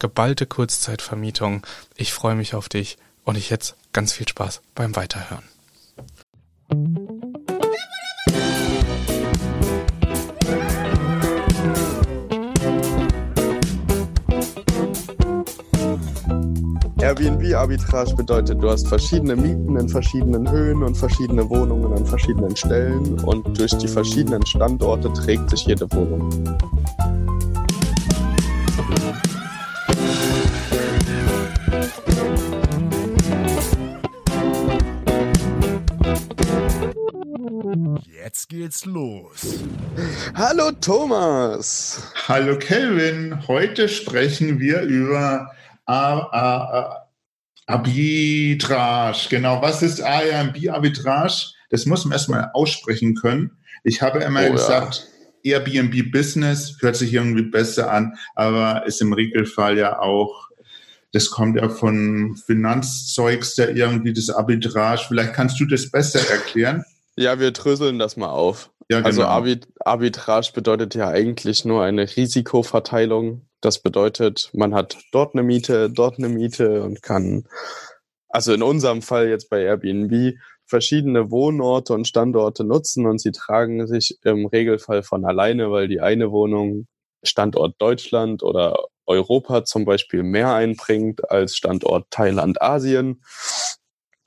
geballte Kurzzeitvermietung. Ich freue mich auf dich und ich jetzt ganz viel Spaß beim Weiterhören. Airbnb-Arbitrage bedeutet, du hast verschiedene Mieten in verschiedenen Höhen und verschiedene Wohnungen an verschiedenen Stellen und durch die verschiedenen Standorte trägt sich jede Wohnung. Geht's los. Hallo Thomas. Hallo Kelvin. Heute sprechen wir über Arbitrage. Genau, was ist Airbnb-Arbitrage? Das muss man erstmal aussprechen können. Ich habe immer oh, gesagt, ja. Airbnb Business hört sich irgendwie besser an, aber ist im Regelfall ja auch das kommt ja von Finanzzeugs, der irgendwie das Arbitrage. Vielleicht kannst du das besser erklären. Ja, wir dröseln das mal auf. Ja, also genau. Also Arbitrage bedeutet ja eigentlich nur eine Risikoverteilung. Das bedeutet, man hat dort eine Miete, dort eine Miete und kann, also in unserem Fall jetzt bei Airbnb, verschiedene Wohnorte und Standorte nutzen und sie tragen sich im Regelfall von alleine, weil die eine Wohnung Standort Deutschland oder Europa zum Beispiel mehr einbringt als Standort Thailand, Asien.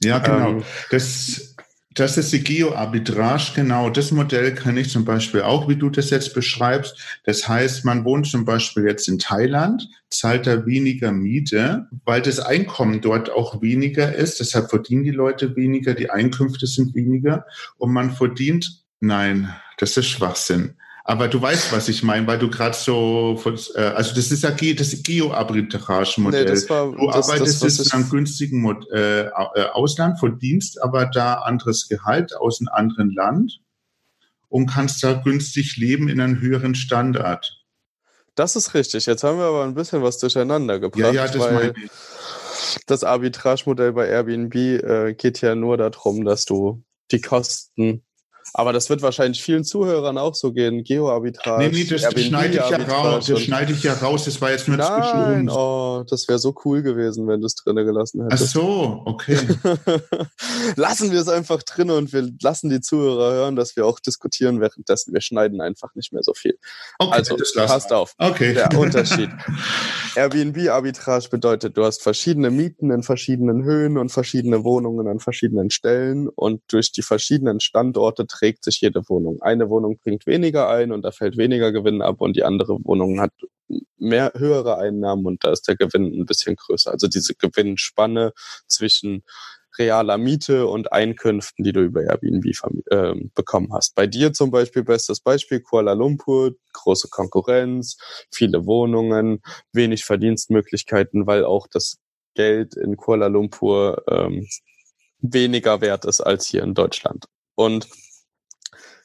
Ja, genau. Ähm, das das ist die Geo-Arbitrage, genau. Das Modell kann ich zum Beispiel auch, wie du das jetzt beschreibst. Das heißt, man wohnt zum Beispiel jetzt in Thailand, zahlt da weniger Miete, weil das Einkommen dort auch weniger ist. Deshalb verdienen die Leute weniger, die Einkünfte sind weniger und man verdient, nein, das ist Schwachsinn. Aber du weißt, was ich meine, weil du gerade so, äh, also das ist ja das Geo-Arbitrage-Modell. Nee, du das, arbeitest das, in einem günstigen Mod, äh, äh, Ausland, verdienst aber da anderes Gehalt aus einem anderen Land und kannst da günstig leben in einem höheren Standard. Das ist richtig. Jetzt haben wir aber ein bisschen was durcheinander gebracht. Ja, ja, das meine ich. Das Arbitrage-Modell bei Airbnb äh, geht ja nur darum, dass du die Kosten aber das wird wahrscheinlich vielen Zuhörern auch so gehen. Geo-Arbitrage. Nee, nee, das schneide ich ja raus. Das schneide ich ja raus. Das war jetzt nur Nein, zwischen uns. Oh, das wäre so cool gewesen, wenn du es drinnen gelassen hättest. Ach so, okay. lassen wir es einfach drin und wir lassen die Zuhörer hören, dass wir auch diskutieren währenddessen. Wir schneiden einfach nicht mehr so viel. Okay, also, passt wir. auf. Okay. Der Unterschied. Airbnb-Arbitrage bedeutet, du hast verschiedene Mieten in verschiedenen Höhen und verschiedene Wohnungen an verschiedenen Stellen und durch die verschiedenen Standorte trägt sich jede Wohnung. Eine Wohnung bringt weniger ein und da fällt weniger Gewinn ab und die andere Wohnung hat mehr höhere Einnahmen und da ist der Gewinn ein bisschen größer. Also diese Gewinnspanne zwischen realer Miete und Einkünften, die du über Airbnb äh, bekommen hast. Bei dir zum Beispiel, bestes Beispiel, Kuala Lumpur, große Konkurrenz, viele Wohnungen, wenig Verdienstmöglichkeiten, weil auch das Geld in Kuala Lumpur ähm, weniger wert ist als hier in Deutschland. Und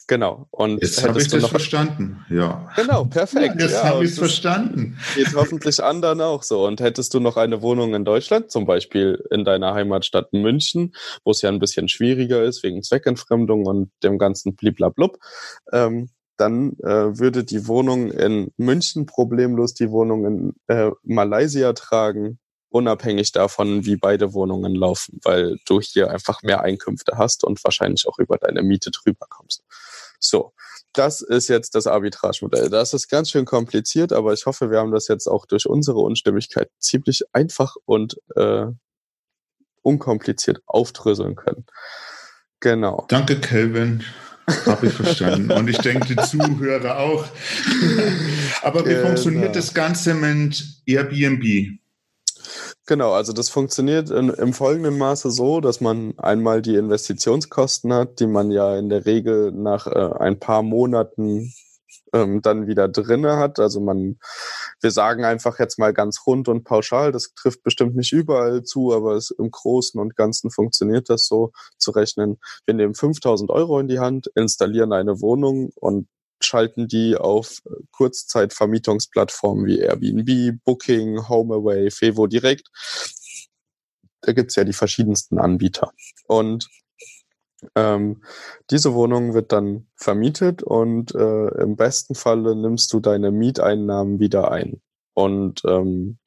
Genau. Und jetzt habe ich das noch... verstanden. Ja. Genau, perfekt. Ja, jetzt ja, habe ich es verstanden. Geht hoffentlich anderen auch so. Und hättest du noch eine Wohnung in Deutschland, zum Beispiel in deiner Heimatstadt München, wo es ja ein bisschen schwieriger ist wegen Zweckentfremdung und dem ganzen Bliblablub, ähm, dann äh, würde die Wohnung in München problemlos die Wohnung in äh, Malaysia tragen, unabhängig davon, wie beide Wohnungen laufen, weil du hier einfach mehr Einkünfte hast und wahrscheinlich auch über deine Miete drüber kommst. So, das ist jetzt das Arbitragemodell. Das ist ganz schön kompliziert, aber ich hoffe, wir haben das jetzt auch durch unsere Unstimmigkeit ziemlich einfach und äh, unkompliziert aufdröseln können. Genau. Danke, Kelvin. Habe ich verstanden. Und ich denke, die Zuhörer auch. Aber wie genau. funktioniert das Ganze mit Airbnb? Genau, also das funktioniert in, im folgenden Maße so, dass man einmal die Investitionskosten hat, die man ja in der Regel nach äh, ein paar Monaten ähm, dann wieder drinne hat. Also man, wir sagen einfach jetzt mal ganz rund und pauschal, das trifft bestimmt nicht überall zu, aber es, im Großen und Ganzen funktioniert das so zu rechnen. Wir nehmen 5000 Euro in die Hand, installieren eine Wohnung und schalten die auf Kurzzeitvermietungsplattformen wie Airbnb, Booking, HomeAway, Fevo direkt. Da gibt's ja die verschiedensten Anbieter. Und ähm, diese Wohnung wird dann vermietet und äh, im besten Falle nimmst du deine Mieteinnahmen wieder ein. Und ähm,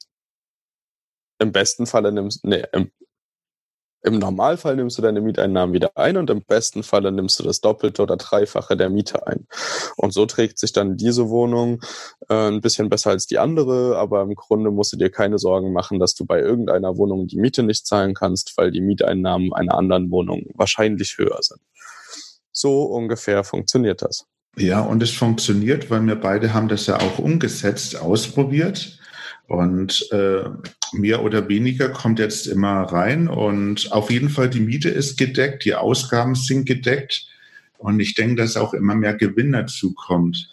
im besten Falle nimmst, nee, im, im Normalfall nimmst du deine Mieteinnahmen wieder ein und im besten Falle nimmst du das Doppelte oder Dreifache der Miete ein. Und so trägt sich dann diese Wohnung äh, ein bisschen besser als die andere, aber im Grunde musst du dir keine Sorgen machen, dass du bei irgendeiner Wohnung die Miete nicht zahlen kannst, weil die Mieteinnahmen einer anderen Wohnung wahrscheinlich höher sind. So ungefähr funktioniert das. Ja, und es funktioniert, weil wir beide haben das ja auch umgesetzt, ausprobiert. Und äh, mehr oder weniger kommt jetzt immer rein. Und auf jeden Fall die Miete ist gedeckt, die Ausgaben sind gedeckt. Und ich denke, dass auch immer mehr Gewinn dazu kommt.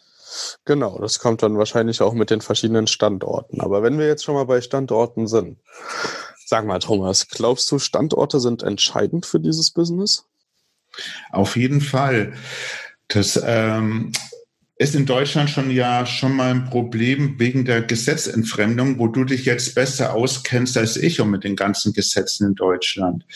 Genau, das kommt dann wahrscheinlich auch mit den verschiedenen Standorten. Aber wenn wir jetzt schon mal bei Standorten sind, sag mal, Thomas, glaubst du, Standorte sind entscheidend für dieses Business? Auf jeden Fall. Das ähm, ist in Deutschland schon ja schon mal ein Problem wegen der Gesetzentfremdung, wo du dich jetzt besser auskennst als ich und mit den ganzen Gesetzen in Deutschland.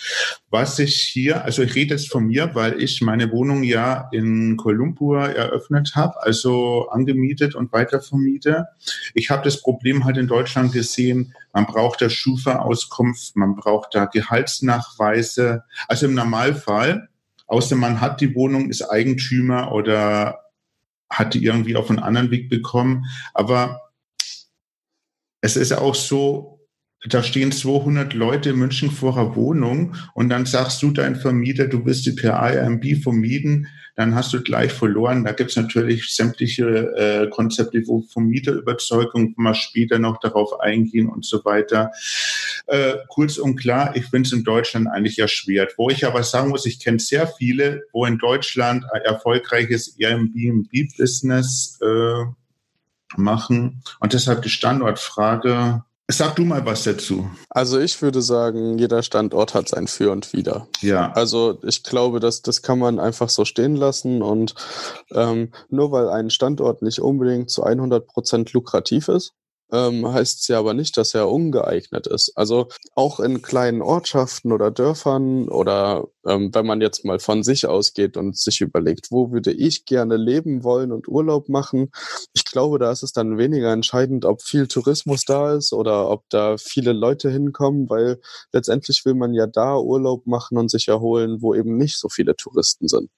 Was ich hier, also ich rede jetzt von mir, weil ich meine Wohnung ja in Kuala eröffnet habe, also angemietet und weitervermiete. Ich habe das Problem halt in Deutschland gesehen, man braucht da Schufa-Auskunft, man braucht da Gehaltsnachweise. Also im Normalfall, außer man hat die Wohnung, ist Eigentümer oder hat die irgendwie auf einen anderen Weg bekommen. Aber es ist auch so, da stehen 200 Leute in München vor einer Wohnung und dann sagst du dein Vermieter, du willst die per Airbnb vermieten, dann hast du gleich verloren. Da gibt's natürlich sämtliche äh, Konzepte, wo Vermieterüberzeugung, wir später noch darauf eingehen und so weiter. Äh, kurz und klar, ich finde es in Deutschland eigentlich erschwert. Wo ich aber sagen muss, ich kenne sehr viele, wo in Deutschland ein erfolgreiches Airbnb-Business äh, machen. Und deshalb die Standortfrage, Sag du mal was dazu. Also ich würde sagen, jeder Standort hat sein Für und Wider. Ja. Also ich glaube, dass das kann man einfach so stehen lassen und ähm, nur weil ein Standort nicht unbedingt zu 100 Prozent lukrativ ist, ähm, heißt es ja aber nicht, dass er ungeeignet ist. Also auch in kleinen Ortschaften oder Dörfern oder ähm, wenn man jetzt mal von sich ausgeht und sich überlegt, wo würde ich gerne leben wollen und Urlaub machen, ich glaube, da ist es dann weniger entscheidend, ob viel Tourismus da ist oder ob da viele Leute hinkommen, weil letztendlich will man ja da Urlaub machen und sich erholen, wo eben nicht so viele Touristen sind.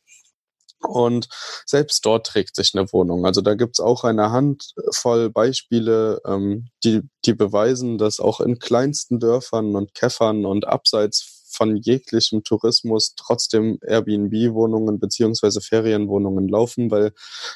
Und selbst dort trägt sich eine Wohnung. Also da gibt's auch eine Handvoll Beispiele, ähm, die, die beweisen, dass auch in kleinsten Dörfern und Käffern und abseits von jeglichem Tourismus trotzdem Airbnb-Wohnungen beziehungsweise Ferienwohnungen laufen, weil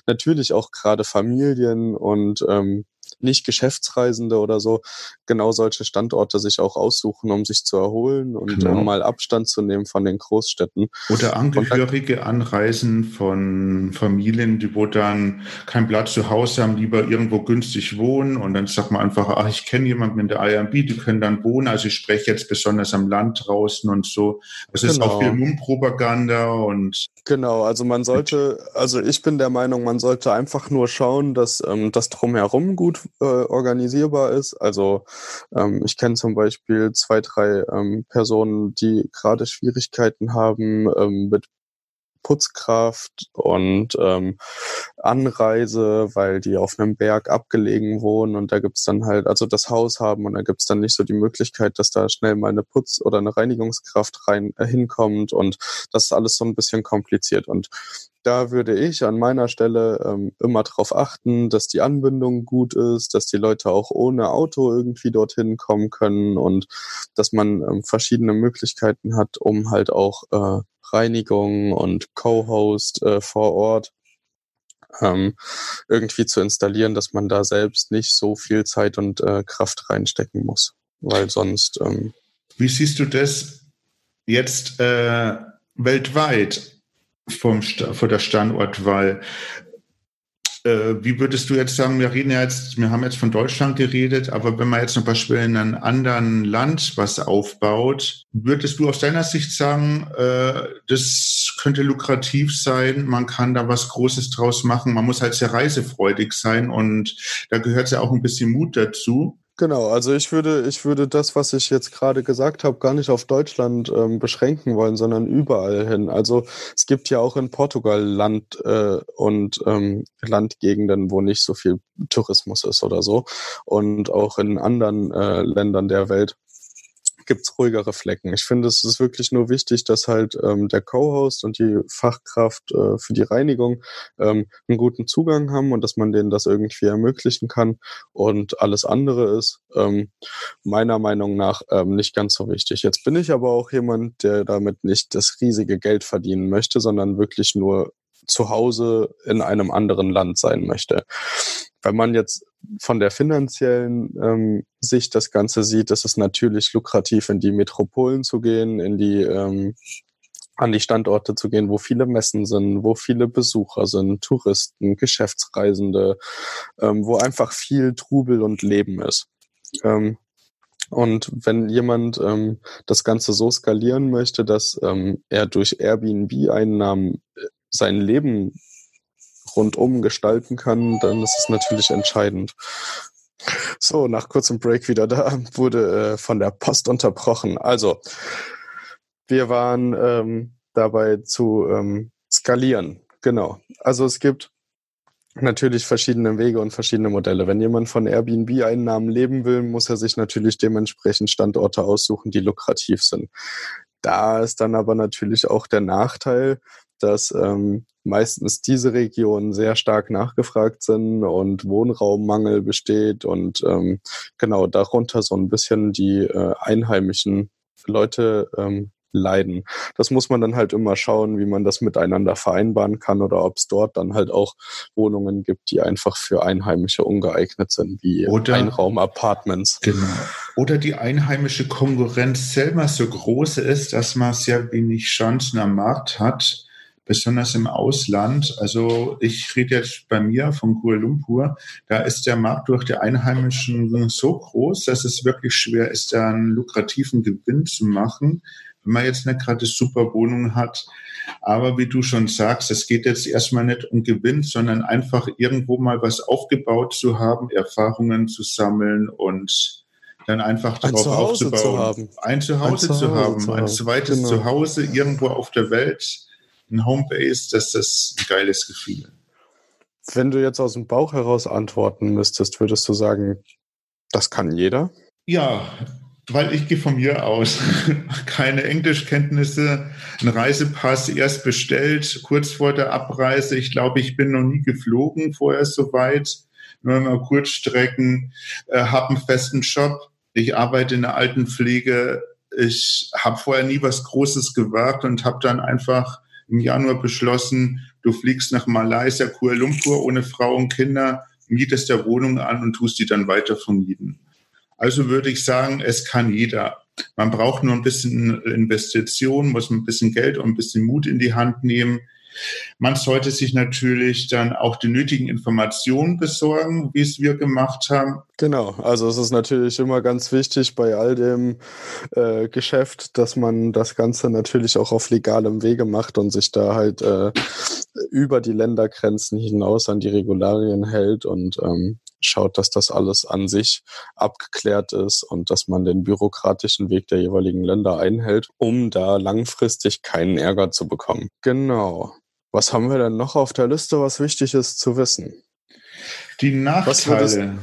natürlich auch gerade Familien und ähm, nicht Geschäftsreisende oder so genau solche Standorte sich auch aussuchen, um sich zu erholen und genau. um mal Abstand zu nehmen von den Großstädten. Oder Angehörige anreisen von Familien, die wo dann kein Platz zu Hause haben, lieber irgendwo günstig wohnen und dann sagt man einfach, ach, ich kenne jemanden mit der IMB, die können dann wohnen, also ich spreche jetzt besonders am Land draußen und so. Es genau. ist auch genau. viel Mundpropaganda und Genau, also man sollte, also ich bin der Meinung, man sollte einfach nur schauen, dass ähm, das drumherum gut äh, organisierbar ist. Also ähm, ich kenne zum Beispiel zwei, drei ähm, Personen, die gerade Schwierigkeiten haben ähm, mit Putzkraft und ähm, Anreise, weil die auf einem Berg abgelegen wohnen und da gibt's dann halt, also das Haus haben und da gibt's dann nicht so die Möglichkeit, dass da schnell mal eine Putz- oder eine Reinigungskraft rein äh, hinkommt und das ist alles so ein bisschen kompliziert. Und da würde ich an meiner Stelle ähm, immer darauf achten, dass die Anbindung gut ist, dass die Leute auch ohne Auto irgendwie dorthin kommen können und dass man ähm, verschiedene Möglichkeiten hat, um halt auch äh, Reinigung und Co-Host äh, vor Ort ähm, irgendwie zu installieren, dass man da selbst nicht so viel Zeit und äh, Kraft reinstecken muss. weil sonst. Ähm, Wie siehst du das jetzt äh, weltweit vom von der Standortwahl? Äh, wie würdest du jetzt sagen, wir reden ja jetzt, wir haben jetzt von Deutschland geredet, aber wenn man jetzt zum Beispiel in einem anderen Land was aufbaut, würdest du aus deiner Sicht sagen, äh, das könnte lukrativ sein, man kann da was Großes draus machen, man muss halt sehr reisefreudig sein und da gehört ja auch ein bisschen Mut dazu. Genau, also ich würde, ich würde das, was ich jetzt gerade gesagt habe, gar nicht auf Deutschland ähm, beschränken wollen, sondern überall hin. Also es gibt ja auch in Portugal Land äh, und ähm, Landgegenden, wo nicht so viel Tourismus ist oder so. Und auch in anderen äh, Ländern der Welt gibt's ruhigere Flecken. Ich finde, es ist wirklich nur wichtig, dass halt ähm, der Co-Host und die Fachkraft äh, für die Reinigung ähm, einen guten Zugang haben und dass man denen das irgendwie ermöglichen kann. Und alles andere ist ähm, meiner Meinung nach ähm, nicht ganz so wichtig. Jetzt bin ich aber auch jemand, der damit nicht das riesige Geld verdienen möchte, sondern wirklich nur zu Hause in einem anderen Land sein möchte. Wenn man jetzt von der finanziellen ähm, Sicht das Ganze sieht, ist es natürlich lukrativ, in die Metropolen zu gehen, in die ähm, an die Standorte zu gehen, wo viele Messen sind, wo viele Besucher sind, Touristen, Geschäftsreisende, ähm, wo einfach viel Trubel und Leben ist. Ähm, und wenn jemand ähm, das Ganze so skalieren möchte, dass ähm, er durch Airbnb-Einnahmen äh, sein Leben rundum gestalten kann, dann ist es natürlich entscheidend. So, nach kurzem Break wieder da, wurde äh, von der Post unterbrochen. Also, wir waren ähm, dabei zu ähm, skalieren. Genau. Also es gibt natürlich verschiedene Wege und verschiedene Modelle. Wenn jemand von Airbnb-Einnahmen leben will, muss er sich natürlich dementsprechend Standorte aussuchen, die lukrativ sind. Da ist dann aber natürlich auch der Nachteil, dass ähm, meistens diese Regionen sehr stark nachgefragt sind und Wohnraummangel besteht und ähm, genau darunter so ein bisschen die äh, einheimischen Leute ähm, leiden. Das muss man dann halt immer schauen, wie man das miteinander vereinbaren kann oder ob es dort dann halt auch Wohnungen gibt, die einfach für Einheimische ungeeignet sind, wie Einraum-Apartments. Genau. Oder die einheimische Konkurrenz selber so groß ist, dass man sehr wenig Chancen am Markt hat besonders im Ausland. Also ich rede jetzt bei mir von Kuala Lumpur. Da ist der Markt durch die Einheimischen so groß, dass es wirklich schwer ist, da einen lukrativen Gewinn zu machen, wenn man jetzt nicht gerade super Wohnung hat. Aber wie du schon sagst, es geht jetzt erstmal nicht um Gewinn, sondern einfach irgendwo mal was aufgebaut zu haben, Erfahrungen zu sammeln und dann einfach darauf aufzubauen. Ein Zuhause, ein Zuhause zu haben, zu haben. ein zweites genau. Zuhause irgendwo auf der Welt ein Homebase, das ist ein geiles Gefühl. Wenn du jetzt aus dem Bauch heraus antworten müsstest, würdest du sagen, das kann jeder? Ja, weil ich gehe von mir aus. Keine Englischkenntnisse, ein Reisepass erst bestellt, kurz vor der Abreise. Ich glaube, ich bin noch nie geflogen vorher so weit. Nur mal Kurzstrecken, äh, habe einen festen Job. Ich arbeite in der Altenpflege. Ich habe vorher nie was Großes gewagt und habe dann einfach im Januar beschlossen, du fliegst nach Malaysia, Kuala Lumpur ohne Frau und Kinder, mietest der Wohnung an und tust die dann weiter vermieten. Also würde ich sagen, es kann jeder. Man braucht nur ein bisschen Investition, muss ein bisschen Geld und ein bisschen Mut in die Hand nehmen. Man sollte sich natürlich dann auch die nötigen Informationen besorgen, wie es wir gemacht haben. Genau, also es ist natürlich immer ganz wichtig bei all dem äh, Geschäft, dass man das Ganze natürlich auch auf legalem Wege macht und sich da halt äh, über die Ländergrenzen hinaus an die Regularien hält und ähm, schaut, dass das alles an sich abgeklärt ist und dass man den bürokratischen Weg der jeweiligen Länder einhält, um da langfristig keinen Ärger zu bekommen. Genau. Was haben wir denn noch auf der Liste, was wichtig ist zu wissen? Die Nachteile.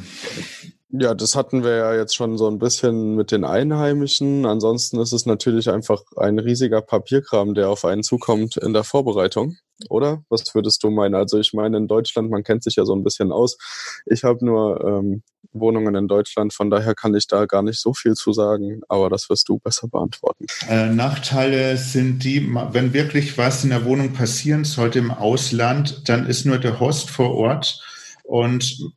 Ja, das hatten wir ja jetzt schon so ein bisschen mit den Einheimischen. Ansonsten ist es natürlich einfach ein riesiger Papierkram, der auf einen zukommt in der Vorbereitung, oder? Was würdest du meinen? Also ich meine, in Deutschland, man kennt sich ja so ein bisschen aus. Ich habe nur ähm, Wohnungen in Deutschland, von daher kann ich da gar nicht so viel zu sagen, aber das wirst du besser beantworten. Äh, Nachteile sind die, wenn wirklich was in der Wohnung passieren sollte im Ausland, dann ist nur der Host vor Ort und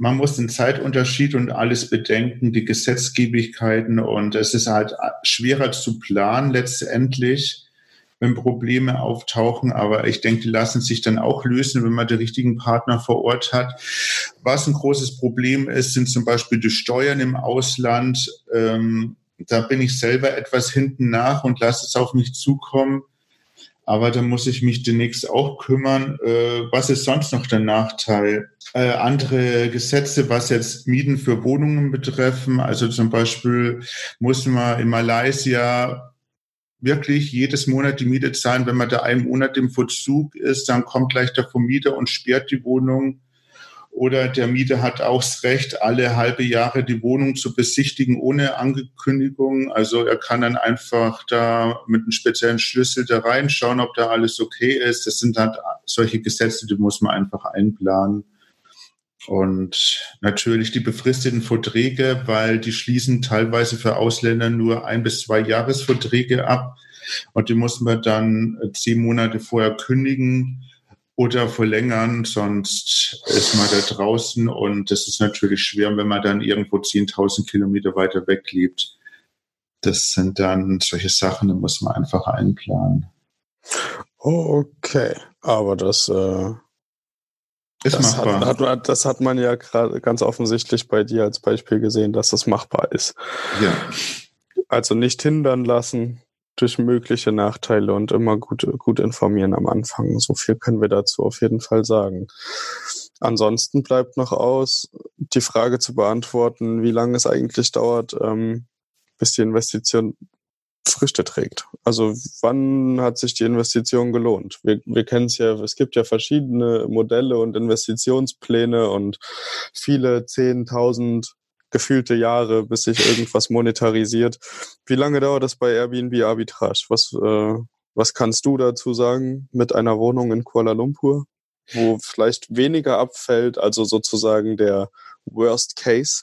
man muss den Zeitunterschied und alles bedenken, die Gesetzgebigkeiten und es ist halt schwerer zu planen letztendlich, wenn Probleme auftauchen. Aber ich denke, die lassen sich dann auch lösen, wenn man den richtigen Partner vor Ort hat. Was ein großes Problem ist, sind zum Beispiel die Steuern im Ausland. Ähm, da bin ich selber etwas hinten nach und lasse es auf mich zukommen. Aber da muss ich mich demnächst auch kümmern. Äh, was ist sonst noch der Nachteil? Äh, andere Gesetze, was jetzt Mieten für Wohnungen betreffen. Also zum Beispiel muss man in Malaysia wirklich jedes Monat die Miete zahlen. Wenn man da einen Monat im Verzug ist, dann kommt gleich der Vermieter und sperrt die Wohnung oder der Mieter hat auch das Recht, alle halbe Jahre die Wohnung zu besichtigen ohne Angekündigung. Also er kann dann einfach da mit einem speziellen Schlüssel da reinschauen, ob da alles okay ist. Das sind halt solche Gesetze, die muss man einfach einplanen. Und natürlich die befristeten Verträge, weil die schließen teilweise für Ausländer nur ein bis zwei Jahresverträge ab. Und die muss man dann zehn Monate vorher kündigen oder verlängern, sonst ist man da draußen und das ist natürlich schwer, wenn man dann irgendwo 10.000 Kilometer weiter weg lebt. Das sind dann solche Sachen, die muss man einfach einplanen. Okay, aber das, äh, ist das machbar. Hat, hat, das hat man ja gerade ganz offensichtlich bei dir als Beispiel gesehen, dass das machbar ist. Ja. Also nicht hindern lassen, durch mögliche Nachteile und immer gut, gut informieren am Anfang. So viel können wir dazu auf jeden Fall sagen. Ansonsten bleibt noch aus, die Frage zu beantworten, wie lange es eigentlich dauert, ähm, bis die Investition Früchte trägt. Also wann hat sich die Investition gelohnt? Wir, wir kennen es ja, es gibt ja verschiedene Modelle und Investitionspläne und viele 10.000 gefühlte Jahre, bis sich irgendwas monetarisiert. Wie lange dauert das bei Airbnb Arbitrage? Was, äh, was kannst du dazu sagen mit einer Wohnung in Kuala Lumpur, wo vielleicht weniger abfällt, also sozusagen der Worst Case?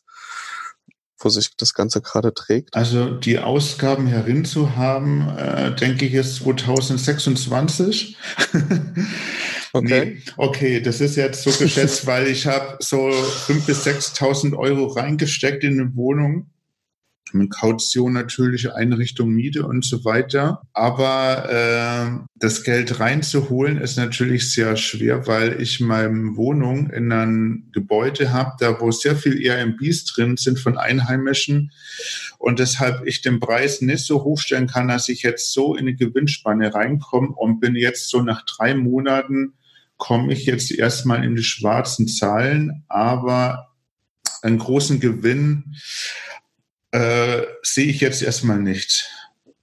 wo sich das Ganze gerade trägt? Also die Ausgaben herin zu haben, äh, denke ich, ist 2026. Okay. Nee, okay, das ist jetzt so geschätzt, weil ich habe so 5.000 bis 6.000 Euro reingesteckt in eine Wohnung mit Kaution natürlich, Einrichtung, Miete und so weiter. Aber äh, das Geld reinzuholen ist natürlich sehr schwer, weil ich meine Wohnung in einem Gebäude habe, da wo sehr viel Airbnbs drin sind von Einheimischen und deshalb ich den Preis nicht so hochstellen kann, dass ich jetzt so in eine Gewinnspanne reinkomme und bin jetzt so nach drei Monaten komme ich jetzt erstmal in die schwarzen Zahlen, aber einen großen Gewinn äh, sehe ich jetzt erstmal nicht.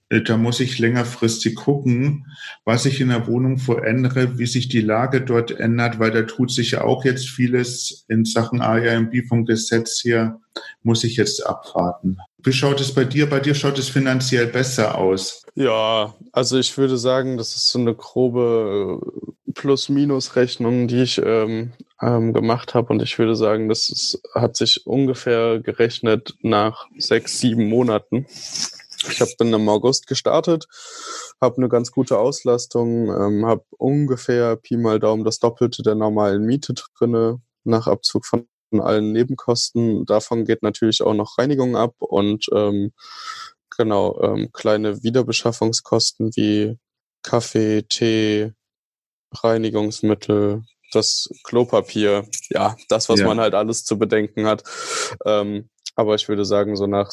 Äh, da muss ich längerfristig gucken, was ich in der Wohnung verändere, wie sich die Lage dort ändert, weil da tut sich ja auch jetzt vieles in Sachen ARMB vom Gesetz her, muss ich jetzt abwarten. Wie schaut es bei dir? Bei dir schaut es finanziell besser aus. Ja, also ich würde sagen, das ist so eine grobe äh, Plus-Minus-Rechnung, die ich ähm, ähm, gemacht habe. Und ich würde sagen, das ist, hat sich ungefähr gerechnet nach sechs, sieben Monaten. Ich habe bin im August gestartet, habe eine ganz gute Auslastung, ähm, habe ungefähr Pi mal Daumen das Doppelte der normalen Miete drinne nach Abzug von allen Nebenkosten. Davon geht natürlich auch noch Reinigung ab und ähm, genau ähm, kleine Wiederbeschaffungskosten wie Kaffee, Tee, Reinigungsmittel, das Klopapier, ja, das, was ja. man halt alles zu bedenken hat. Ähm, aber ich würde sagen, so nach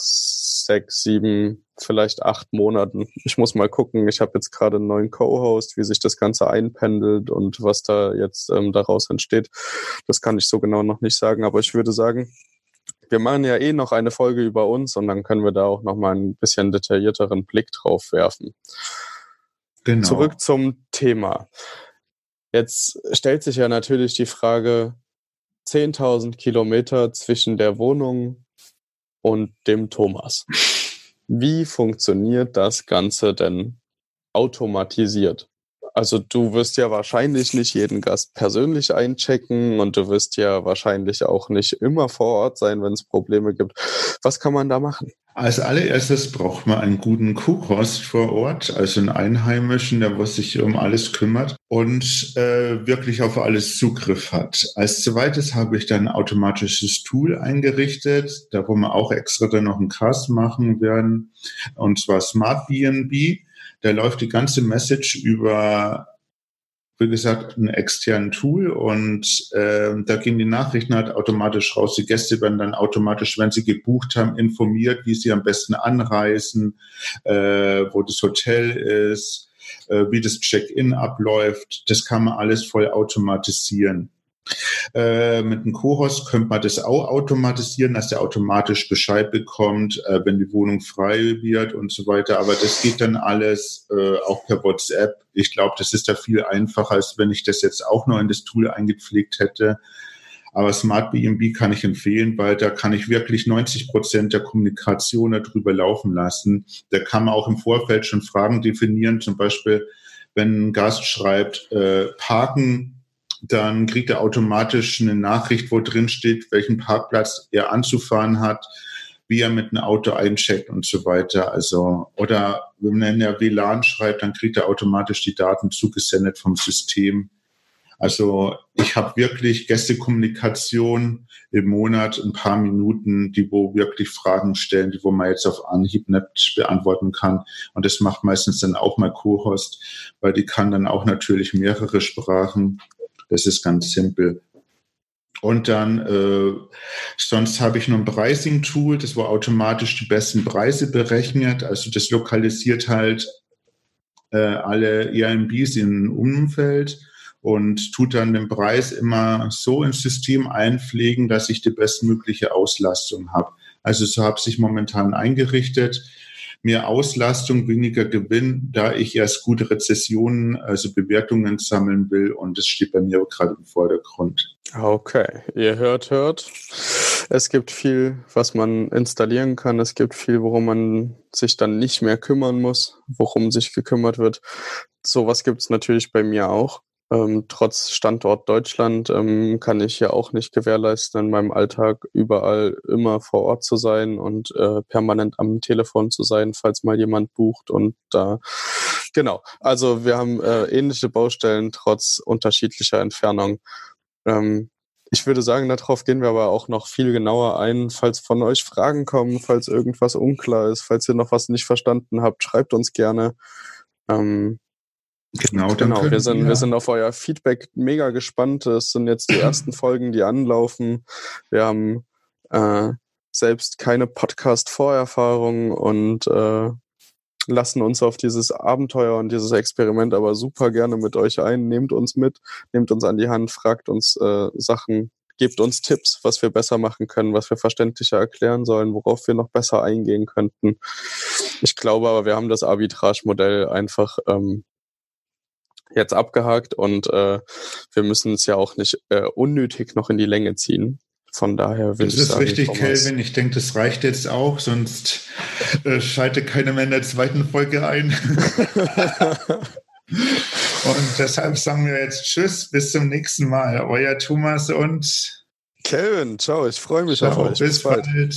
sechs, sieben, vielleicht acht Monaten. Ich muss mal gucken. Ich habe jetzt gerade einen neuen Co-Host, wie sich das Ganze einpendelt und was da jetzt ähm, daraus entsteht. Das kann ich so genau noch nicht sagen. Aber ich würde sagen, wir machen ja eh noch eine Folge über uns und dann können wir da auch noch mal ein bisschen detaillierteren Blick drauf werfen. Genau. Zurück zum Thema. Jetzt stellt sich ja natürlich die Frage, 10.000 Kilometer zwischen der Wohnung und dem Thomas. Wie funktioniert das Ganze denn automatisiert? Also du wirst ja wahrscheinlich nicht jeden Gast persönlich einchecken und du wirst ja wahrscheinlich auch nicht immer vor Ort sein, wenn es Probleme gibt. Was kann man da machen? Als allererstes braucht man einen guten Kuhkost vor Ort, also einen Einheimischen, der sich um alles kümmert und äh, wirklich auf alles Zugriff hat. Als zweites habe ich dann ein automatisches Tool eingerichtet, da wo wir auch extra dann noch einen Cast machen werden, und zwar Smart BNB. Der läuft die ganze Message über wie gesagt, ein externen Tool und äh, da gehen die Nachrichten halt automatisch raus. Die Gäste werden dann automatisch, wenn sie gebucht haben, informiert, wie sie am besten anreisen, äh, wo das Hotel ist, äh, wie das Check-in abläuft. Das kann man alles voll automatisieren. Äh, mit einem Co-Host könnte man das auch automatisieren, dass der automatisch Bescheid bekommt, äh, wenn die Wohnung frei wird und so weiter. Aber das geht dann alles äh, auch per WhatsApp. Ich glaube, das ist da viel einfacher, als wenn ich das jetzt auch noch in das Tool eingepflegt hätte. Aber Smart BNB kann ich empfehlen, weil da kann ich wirklich 90 Prozent der Kommunikation darüber laufen lassen. Da kann man auch im Vorfeld schon Fragen definieren, zum Beispiel, wenn ein Gast schreibt, äh, parken dann kriegt er automatisch eine Nachricht, wo drin steht, welchen Parkplatz er anzufahren hat, wie er mit einem Auto eincheckt und so weiter. Also, oder wenn er WLAN schreibt, dann kriegt er automatisch die Daten zugesendet vom System. Also ich habe wirklich Gästekommunikation im Monat ein paar Minuten, die wo wirklich Fragen stellen, die wo man jetzt auf Anhieb nicht beantworten kann. Und das macht meistens dann auch mal Co-Host, weil die kann dann auch natürlich mehrere Sprachen das ist ganz simpel. Und dann, äh, sonst habe ich noch ein Pricing-Tool, das wo automatisch die besten Preise berechnet. Also das lokalisiert halt äh, alle Airbnbs im Umfeld und tut dann den Preis immer so ins System einpflegen, dass ich die bestmögliche Auslastung habe. Also so habe ich momentan eingerichtet mehr Auslastung, weniger Gewinn, da ich erst gute Rezessionen, also Bewertungen sammeln will. Und das steht bei mir gerade im Vordergrund. Okay, ihr hört, hört. Es gibt viel, was man installieren kann. Es gibt viel, worum man sich dann nicht mehr kümmern muss, worum sich gekümmert wird. Sowas gibt es natürlich bei mir auch. Ähm, trotz Standort Deutschland ähm, kann ich ja auch nicht gewährleisten, in meinem Alltag überall immer vor Ort zu sein und äh, permanent am Telefon zu sein, falls mal jemand bucht. Und da, genau, also wir haben äh, ähnliche Baustellen trotz unterschiedlicher Entfernung. Ähm, ich würde sagen, darauf gehen wir aber auch noch viel genauer ein. Falls von euch Fragen kommen, falls irgendwas unklar ist, falls ihr noch was nicht verstanden habt, schreibt uns gerne. Ähm, Genau, dann genau. Wir sind, wir, wir sind auf euer Feedback mega gespannt. Es sind jetzt die ersten Folgen, die anlaufen. Wir haben äh, selbst keine Podcast-Vorerfahrung und äh, lassen uns auf dieses Abenteuer und dieses Experiment aber super gerne mit euch ein. Nehmt uns mit, nehmt uns an die Hand, fragt uns äh, Sachen, gebt uns Tipps, was wir besser machen können, was wir verständlicher erklären sollen, worauf wir noch besser eingehen könnten. Ich glaube aber, wir haben das Arbitrage-Modell einfach ähm, jetzt abgehakt und äh, wir müssen es ja auch nicht äh, unnötig noch in die Länge ziehen. Von daher will das ich sagen. Das ist richtig, Kelvin. Ich denke, das reicht jetzt auch, sonst äh, schalte keiner mehr in der zweiten Folge ein. und deshalb sagen wir jetzt Tschüss, bis zum nächsten Mal. Euer Thomas und Kelvin. Ciao, ich freue mich ciao, auf euch. Bis, bis bald. bald.